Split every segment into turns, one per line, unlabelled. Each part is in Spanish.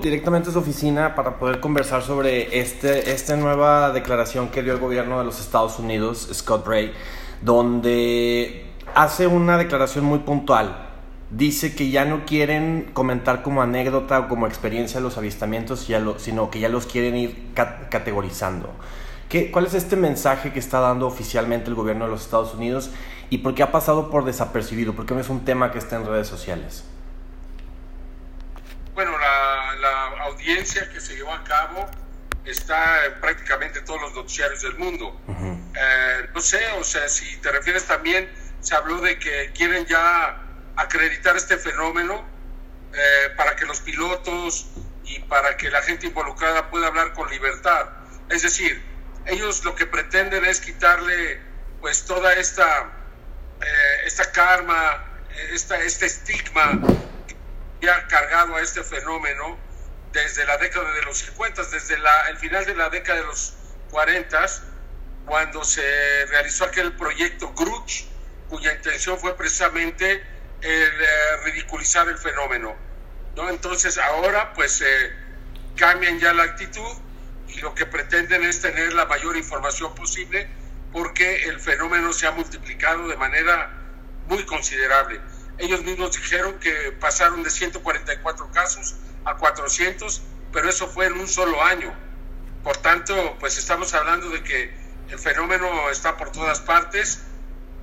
directamente a su oficina para poder conversar sobre este, esta nueva declaración que dio el gobierno de los Estados Unidos, Scott Bray, donde hace una declaración muy puntual. Dice que ya no quieren comentar como anécdota o como experiencia los avistamientos, sino que ya los quieren ir categorizando. ¿Qué, ¿Cuál es este mensaje que está dando oficialmente el gobierno de los Estados Unidos y por qué ha pasado por desapercibido? ¿Por qué no es un tema que está en redes sociales?
La, audiencia que se llevó a cabo está en prácticamente todos los noticiarios del mundo. Eh, no sé, o sea, si te refieres también, se habló de que quieren ya acreditar este fenómeno eh, para que los pilotos y para que la gente involucrada pueda hablar con libertad. Es decir, ellos lo que pretenden es quitarle pues toda esta, eh, esta karma, esta, este estigma ya cargado a este fenómeno desde la década de los 50, desde la, el final de la década de los 40, cuando se realizó aquel proyecto Gruch, cuya intención fue precisamente el, eh, ridiculizar el fenómeno. ¿no? Entonces ahora pues eh, cambian ya la actitud y lo que pretenden es tener la mayor información posible porque el fenómeno se ha multiplicado de manera muy considerable. Ellos mismos dijeron que pasaron de 144 casos a 400, pero eso fue en un solo año. Por tanto, pues estamos hablando de que el fenómeno está por todas partes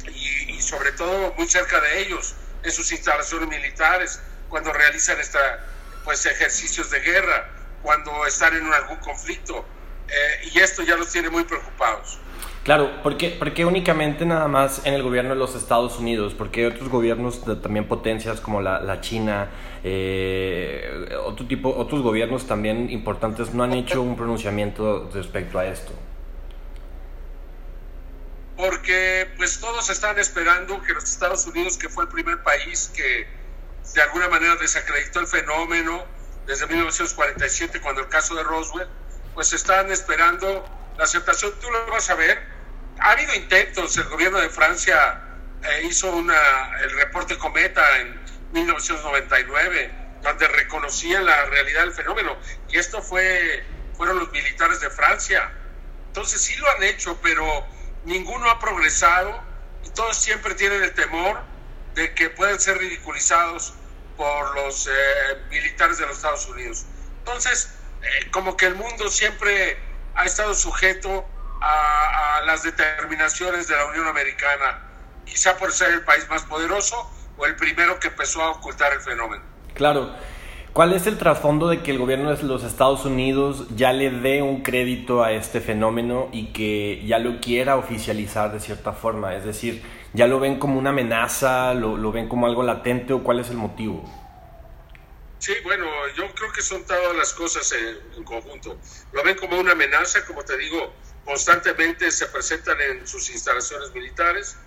y, sobre todo muy cerca de ellos, en sus instalaciones militares, cuando realizan esta, pues, ejercicios de guerra, cuando están en algún conflicto. Eh, y esto ya los tiene muy preocupados.
Claro, ¿por qué, únicamente nada más en el gobierno de los Estados Unidos? Porque otros gobiernos, de, también potencias como la, la China, eh, otro tipo, otros gobiernos también importantes no han hecho un pronunciamiento respecto a esto?
Porque pues todos están esperando que los Estados Unidos, que fue el primer país que de alguna manera desacreditó el fenómeno desde 1947, cuando el caso de Roswell, pues están esperando la aceptación. Tú lo vas a ver ha habido intentos, el gobierno de Francia eh, hizo una, el reporte Cometa en 1999, donde reconocían la realidad del fenómeno, y esto fue, fueron los militares de Francia. Entonces sí lo han hecho, pero ninguno ha progresado y todos siempre tienen el temor de que pueden ser ridiculizados por los eh, militares de los Estados Unidos. Entonces, eh, como que el mundo siempre ha estado sujeto a, las determinaciones de la Unión Americana, quizá por ser el país más poderoso o el primero que empezó a ocultar el fenómeno.
Claro. ¿Cuál es el trasfondo de que el gobierno de los Estados Unidos ya le dé un crédito a este fenómeno y que ya lo quiera oficializar de cierta forma? Es decir, ¿ya lo ven como una amenaza, lo, lo ven como algo latente o cuál es el motivo?
Sí, bueno, yo creo que son todas las cosas en, en conjunto. Lo ven como una amenaza, como te digo, constantemente se presentan en sus instalaciones militares,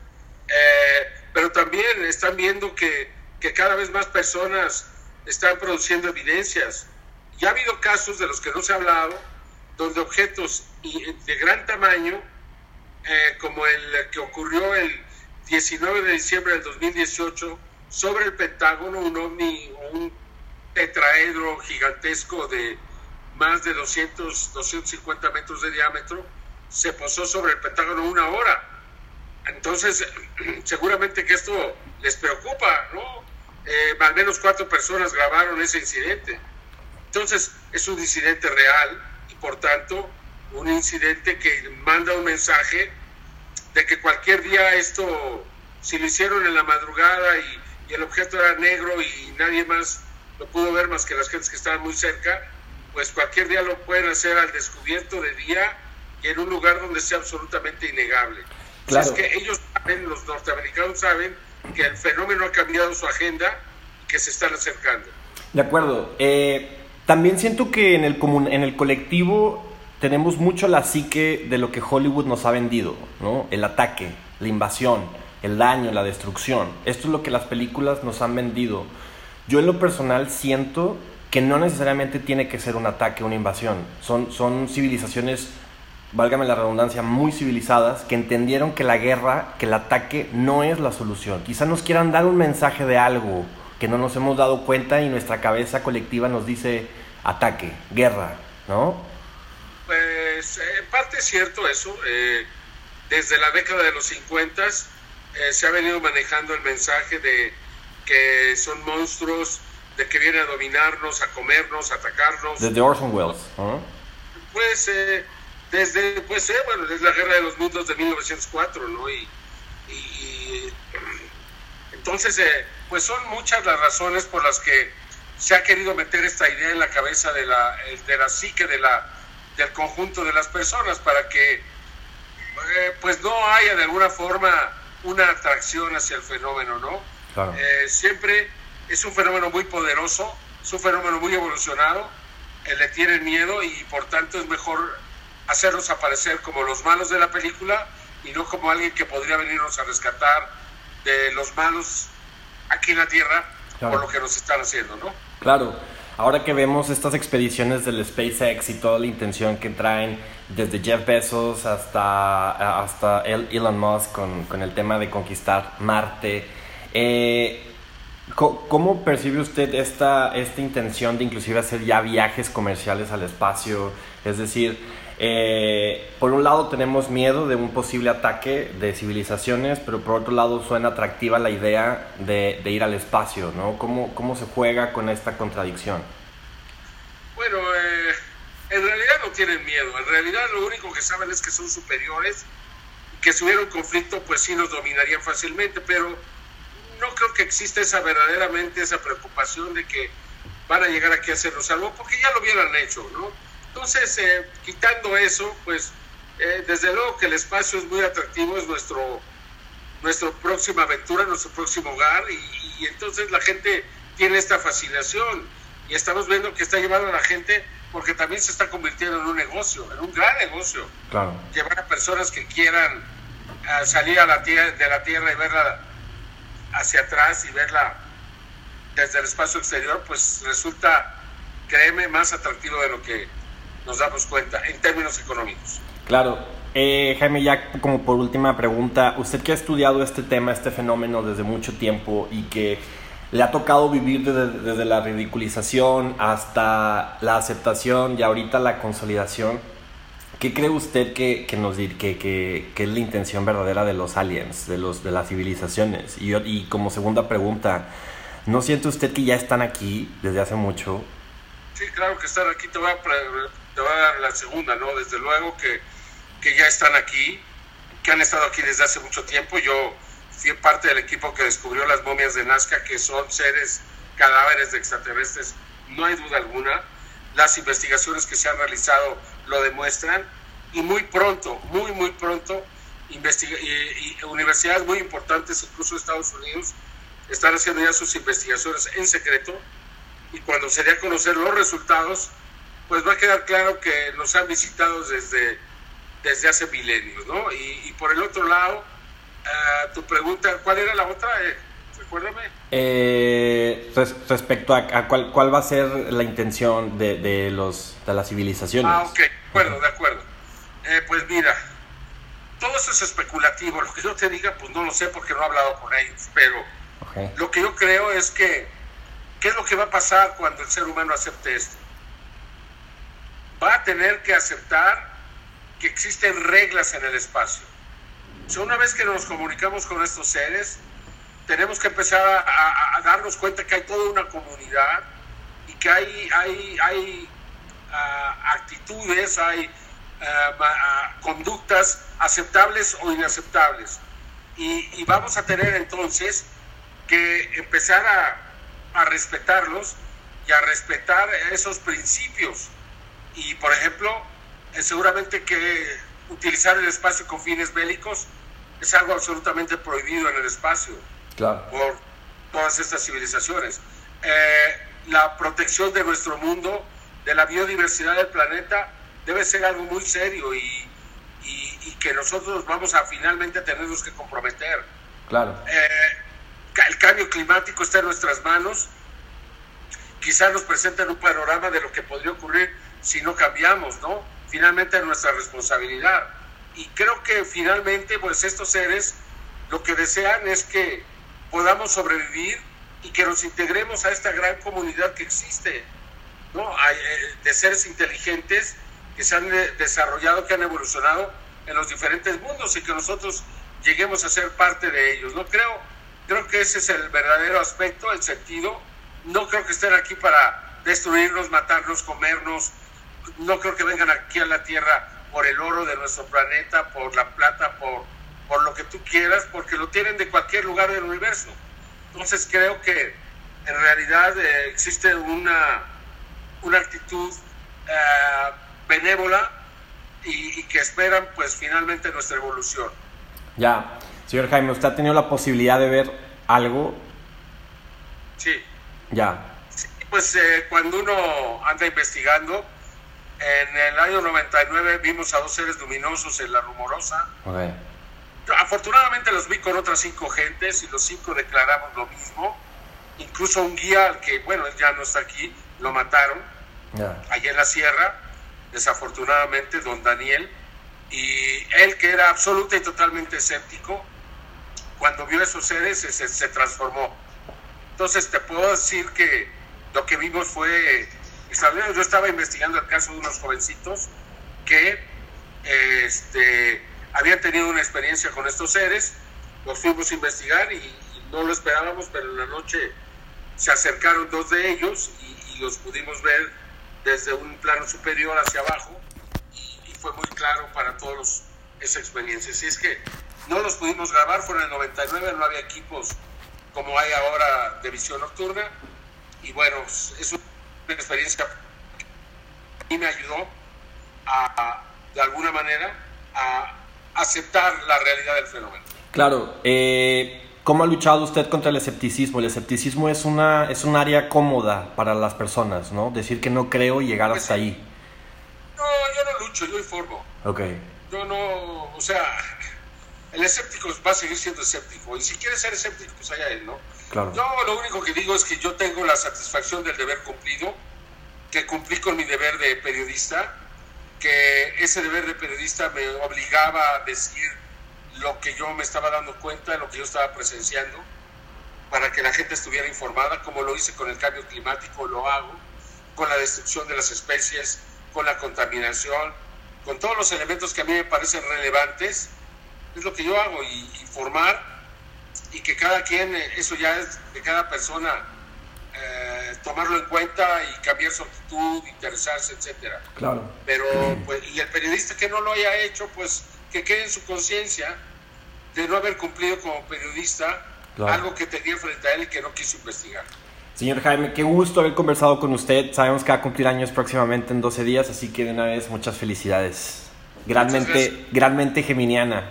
eh, pero también están viendo que, que, cada vez más personas están produciendo evidencias. Y ha habido casos de los que no se ha hablado, donde objetos de gran tamaño, eh, como el que ocurrió el 19 de diciembre del 2018 sobre el Pentágono, un ovni un tetraedro gigantesco de más de 200, 250 metros de diámetro, se posó sobre el Pentágono una hora. Entonces, seguramente que esto les preocupa, ¿no? Eh, al menos cuatro personas grabaron ese incidente. Entonces, es un incidente real y por tanto un incidente que manda un mensaje de que cualquier día esto, si lo hicieron en la madrugada y, y el objeto era negro y nadie más lo pudo ver más que las gentes que estaban muy cerca, pues cualquier día lo pueden hacer al descubierto de día en un lugar donde sea absolutamente innegable. Claro. es que ellos saben, los norteamericanos saben que el fenómeno ha cambiado su agenda y que se están acercando.
De acuerdo. Eh, también siento que en el, en el colectivo tenemos mucho la psique de lo que Hollywood nos ha vendido, ¿no? El ataque, la invasión, el daño, la destrucción. Esto es lo que las películas nos han vendido. Yo en lo personal siento que no necesariamente tiene que ser un ataque, una invasión. Son, son civilizaciones válgame la redundancia, muy civilizadas, que entendieron que la guerra, que el ataque no es la solución. Quizá nos quieran dar un mensaje de algo que no nos hemos dado cuenta y nuestra cabeza colectiva nos dice, ataque, guerra, ¿no?
Pues en parte es cierto eso. Eh, desde la década de los 50 eh, se ha venido manejando el mensaje de que son monstruos, de que vienen a dominarnos, a comernos, a atacarnos.
Desde Orson Welles.
Pues eh, desde, pues, bueno, desde la Guerra de los Mundos de 1904, ¿no? Y, y entonces, pues son muchas las razones por las que se ha querido meter esta idea en la cabeza de la, de la psique de la, del conjunto de las personas para que eh, pues no haya de alguna forma una atracción hacia el fenómeno, ¿no? Eh, siempre es un fenómeno muy poderoso, es un fenómeno muy evolucionado, eh, le tienen miedo y por tanto es mejor hacerlos aparecer como los malos de la película y no como alguien que podría venirnos a rescatar de los malos aquí en la Tierra por lo que nos están haciendo, ¿no?
Claro, ahora que vemos estas expediciones del SpaceX y toda la intención que traen desde Jeff Bezos hasta, hasta Elon Musk con, con el tema de conquistar Marte, eh, ¿cómo percibe usted esta, esta intención de inclusive hacer ya viajes comerciales al espacio? Es decir, eh, por un lado tenemos miedo de un posible ataque de civilizaciones, pero por otro lado suena atractiva la idea de, ir al espacio, ¿no? ¿Cómo, ¿Cómo, se juega con esta contradicción?
Bueno, eh, en realidad no tienen miedo, en realidad lo único que saben es que son superiores, que si hubiera un conflicto pues sí nos dominarían fácilmente, pero no creo que exista esa verdaderamente esa preocupación de que van a llegar aquí a hacernos algo, porque ya lo hubieran hecho, ¿no? Entonces, eh, quitando eso, pues eh, desde luego que el espacio es muy atractivo, es nuestro, nuestra próxima aventura, nuestro próximo hogar, y, entonces la gente tiene esta fascinación y estamos viendo que está llevando a la gente porque también se está convirtiendo en un negocio, en un gran negocio.
Claro.
Llevar a personas que quieran eh, salir a la tierra, de la Tierra y verla hacia atrás y verla desde el espacio exterior, pues resulta, créeme, más atractivo de lo que nos damos cuenta en términos económicos.
Claro. Eh, Jaime, ya como por última pregunta, usted que ha estudiado este tema, este fenómeno desde mucho tiempo y que le ha tocado vivir desde, la ridiculización hasta la aceptación y ahorita la consolidación, ¿qué cree usted que, que nos que, que, que, es la intención verdadera de los aliens, de, los, de las civilizaciones? Y, y como segunda pregunta, ¿no siente usted que ya están aquí desde hace mucho?
Sí, claro que están aquí. Te voy a te voy a dar la segunda, ¿no? Desde luego que, que ya están aquí, que han estado aquí desde hace mucho tiempo. Yo fui parte del equipo que descubrió las momias de Nazca, que son seres, cadáveres de extraterrestres, no hay duda alguna. Las investigaciones que se han realizado lo demuestran y muy pronto, muy, muy pronto, y, universidades muy importantes, incluso Estados Unidos, están haciendo ya sus investigaciones en secreto y cuando se dé a conocer los resultados, pues va a quedar claro que nos han visitado desde, desde hace milenios, ¿no? Y, por el otro lado, uh, tu pregunta, ¿cuál era la otra? Eh, recuérdame.
Eh, respecto a, cuál, cuál, va a ser la intención de, de, los, de las civilizaciones.
Ah, ok, de acuerdo, de acuerdo. Eh, pues mira, todo eso es especulativo. Lo que yo te diga, pues no lo sé porque no he hablado con ellos, pero lo que yo creo es que, ¿qué es lo que va a pasar cuando el ser humano acepte esto? Va a tener que aceptar que existen reglas en el espacio. una vez que nos comunicamos con estos seres, tenemos que empezar a, darnos cuenta que hay toda una comunidad y que hay, hay, hay ah, actitudes, hay ah, ah, conductas aceptables o inaceptables. Y, y, vamos a tener entonces que empezar a, a respetarlos y a respetar esos principios y, por ejemplo, eh, seguramente que utilizar el espacio con fines bélicos es algo absolutamente prohibido en el espacio por todas estas civilizaciones. Eh, la protección de nuestro mundo, de la biodiversidad del planeta, debe ser algo muy serio y, y, que nosotros vamos a finalmente tenernos que comprometer.
Claro.
Eh, el cambio climático está en nuestras manos. Quizás nos presenten un panorama de lo que podría ocurrir si no cambiamos, ¿no? Finalmente es nuestra responsabilidad. Y creo que finalmente, pues estos seres lo que desean es que podamos sobrevivir y que nos integremos a esta gran comunidad que existe. ¿no? Eh, de seres inteligentes que se han desarrollado, que han evolucionado en los diferentes mundos y que nosotros lleguemos a ser parte de ellos. No creo, creo que ese es el verdadero aspecto, el sentido. No creo que estén aquí para destruirnos, matarnos, comernos. No creo que vengan aquí a la Tierra por el oro de nuestro planeta, por la plata, por, por lo que tú quieras, porque lo tienen de cualquier lugar del universo. Entonces creo que en realidad eh, existe una, una actitud eh, benévola y, que esperan pues finalmente nuestra evolución.
Ya, señor Jaime, ¿usted ha tenido la posibilidad de ver algo?
Sí.
Ya.
pues eh, cuando uno anda investigando, en el año 99 vimos a dos seres luminosos en la rumorosa. Afortunadamente los vi con otras cinco gentes y los cinco declaramos lo mismo. Incluso un guía, que bueno, ya no está aquí, lo mataron allá en la sierra desafortunadamente, don Daniel, y él que era absoluta y totalmente escéptico, cuando vio esos seres se, transformó. Entonces te puedo decir que lo que vimos fue extraordinario. Yo estaba investigando el caso de unos jovencitos que este, habían tenido una experiencia con estos seres, los fuimos a investigar y, no lo esperábamos, pero en la noche se acercaron dos de ellos y los pudimos ver desde un plano superior hacia abajo y, fue muy claro para todos esa experiencia. Si es que no los pudimos grabar, fue en el 99, no había equipos como hay ahora de visión nocturna y bueno, es una experiencia mí me ayudó a, de alguna manera a aceptar la realidad del fenómeno.
Claro, eh, ¿Cómo ha luchado usted contra el escepticismo? El escepticismo es, una, es un área cómoda para las personas, ¿no? Decir que no creo y llegar hasta ahí.
No, yo no lucho, yo informo.
Ok.
Yo no, o sea, el escéptico va a seguir siendo escéptico. Y si quiere ser escéptico, pues allá él, ¿no?
Claro.
Yo lo único que digo es que yo tengo la satisfacción del deber cumplido, que cumplí con mi deber de periodista, que ese deber de periodista me obligaba a decir lo que yo me estaba dando cuenta, lo que yo estaba presenciando, para que la gente estuviera informada, como lo hice con el cambio climático, lo hago, con la destrucción de las especies, con la contaminación, con todos los elementos que a mí me parecen relevantes, es lo que yo hago, y informar y que cada quien, eh, eso ya es de cada persona, eh, tomarlo en cuenta y cambiar su actitud, interesarse, etcétera.
Claro.
Pero, pues, y el periodista que no lo haya hecho, pues que quede en su conciencia de no haber cumplido como periodista algo que tenía frente a él y que no quiso investigar.
Señor Jaime, qué gusto haber conversado con usted. Sabemos que va a cumplir años próximamente en 12 días, así que de una vez muchas felicidades. Granmente, granmente geminiana.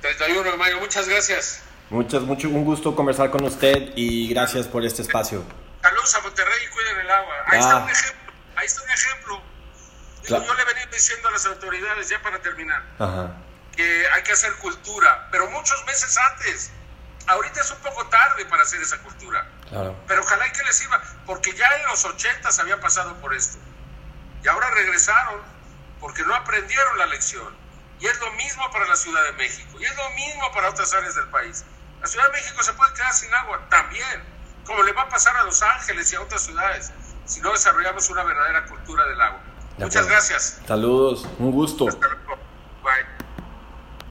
31 de mayo, muchas gracias.
Muchas, mucho un gusto conversar con usted y gracias por este espacio.
Saludos a Monterrey y cuiden el agua. Ahí está ah. un ejemplo. Ahí está un ejemplo yo le venía diciendo a las autoridades, ya para terminar, que hay que hacer cultura, pero muchos meses antes. Ahorita es un poco tarde para hacer esa cultura. Pero ojalá y que les sirva, porque ya en los 80 se había pasado por esto. Y ahora regresaron porque no aprendieron la lección. Y es lo mismo para la Ciudad de México. Y es lo mismo para otras áreas del país. La Ciudad de México se puede quedar sin agua también, como le va a pasar a Los Ángeles y a otras ciudades, si no desarrollamos una verdadera cultura del agua. Muchas gracias.
Saludos, un gusto.